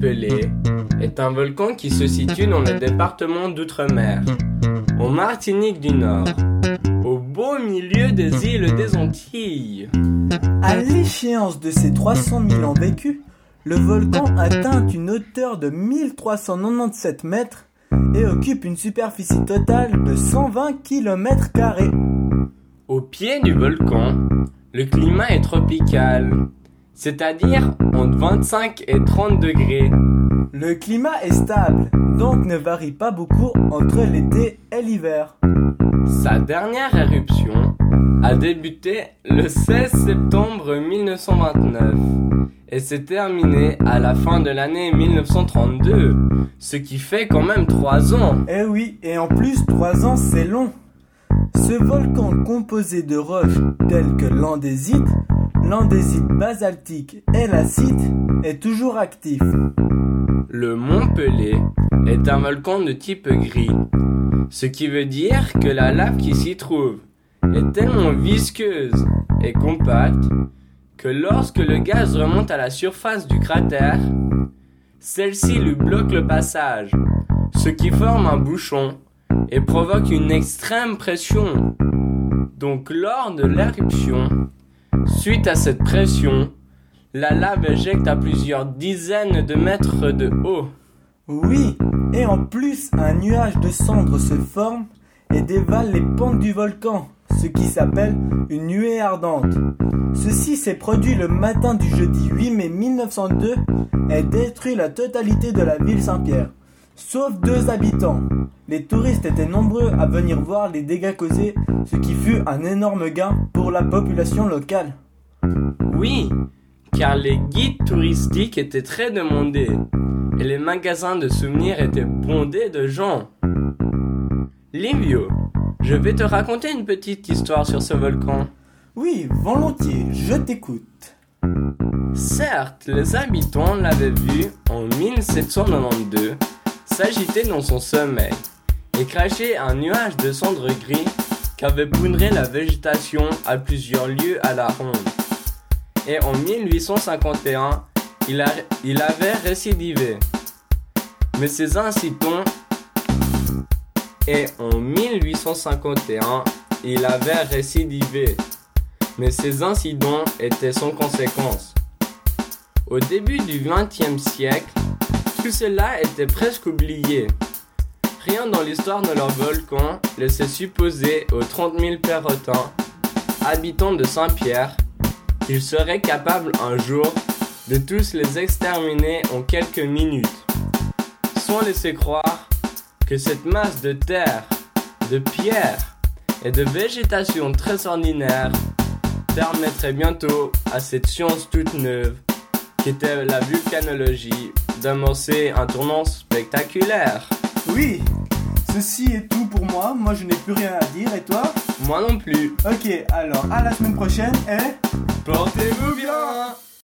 Pelé est un volcan qui se situe dans le département d'Outre-mer, en Martinique du Nord, au beau milieu des îles des Antilles. À l'échéance de ses 300 000 ans vécus, le volcan atteint une hauteur de 1397 mètres et occupe une superficie totale de 120 km. Au pied du volcan, le climat est tropical c'est-à-dire entre 25 et 30 degrés. Le climat est stable, donc ne varie pas beaucoup entre l'été et l'hiver. Sa dernière éruption a débuté le 16 septembre 1929 et s'est terminée à la fin de l'année 1932, ce qui fait quand même 3 ans. Eh oui, et en plus 3 ans c'est long. Ce volcan composé de roches telles que l'andésite l'andésite basaltique et l'acide est toujours actif. Le mont Pelé est un volcan de type gris, ce qui veut dire que la lave qui s'y trouve est tellement visqueuse et compacte que lorsque le gaz remonte à la surface du cratère, celle-ci lui bloque le passage, ce qui forme un bouchon et provoque une extrême pression. Donc lors de l'éruption, Suite à cette pression, la lave éjecte à plusieurs dizaines de mètres de haut. Oui, et en plus, un nuage de cendres se forme et dévale les pentes du volcan, ce qui s'appelle une nuée ardente. Ceci s'est produit le matin du jeudi 8 mai 1902 et détruit la totalité de la ville Saint-Pierre, sauf deux habitants. Les touristes étaient nombreux à venir voir les dégâts causés, ce qui fut un énorme gain pour la population locale. Oui, car les guides touristiques étaient très demandés et les magasins de souvenirs étaient bondés de gens. Livio, je vais te raconter une petite histoire sur ce volcan. Oui, volontiers, je t'écoute. Certes, les habitants l'avaient vu en 1792 s'agiter dans son sommeil et cracher un nuage de cendres gris qu'avait poudré la végétation à plusieurs lieues à la ronde. Et en 1851, il, avait récidivé. Mais ces incidents... Et en 1851, il avait récidivé. Mais ces incidents étaient sans conséquence. Au début du XXe siècle, tout cela était presque oublié. Rien dans l'histoire de leur volcan laissait supposer aux 30 000 Perrotins, habitants de Saint-Pierre, qu'ils seraient capables un jour de tous les exterminer en quelques minutes, sans laisser croire que cette masse de terre, de pierre et de végétation très ordinaire permettrait bientôt à cette science toute neuve, qui était la vulcanologie, d'amorcer un tournant spectaculaire. Oui, ceci est tout pour moi. Moi, je n'ai plus rien à dire. Et toi? Moi non plus. Ok, alors à la semaine prochaine et... Portez-vous bien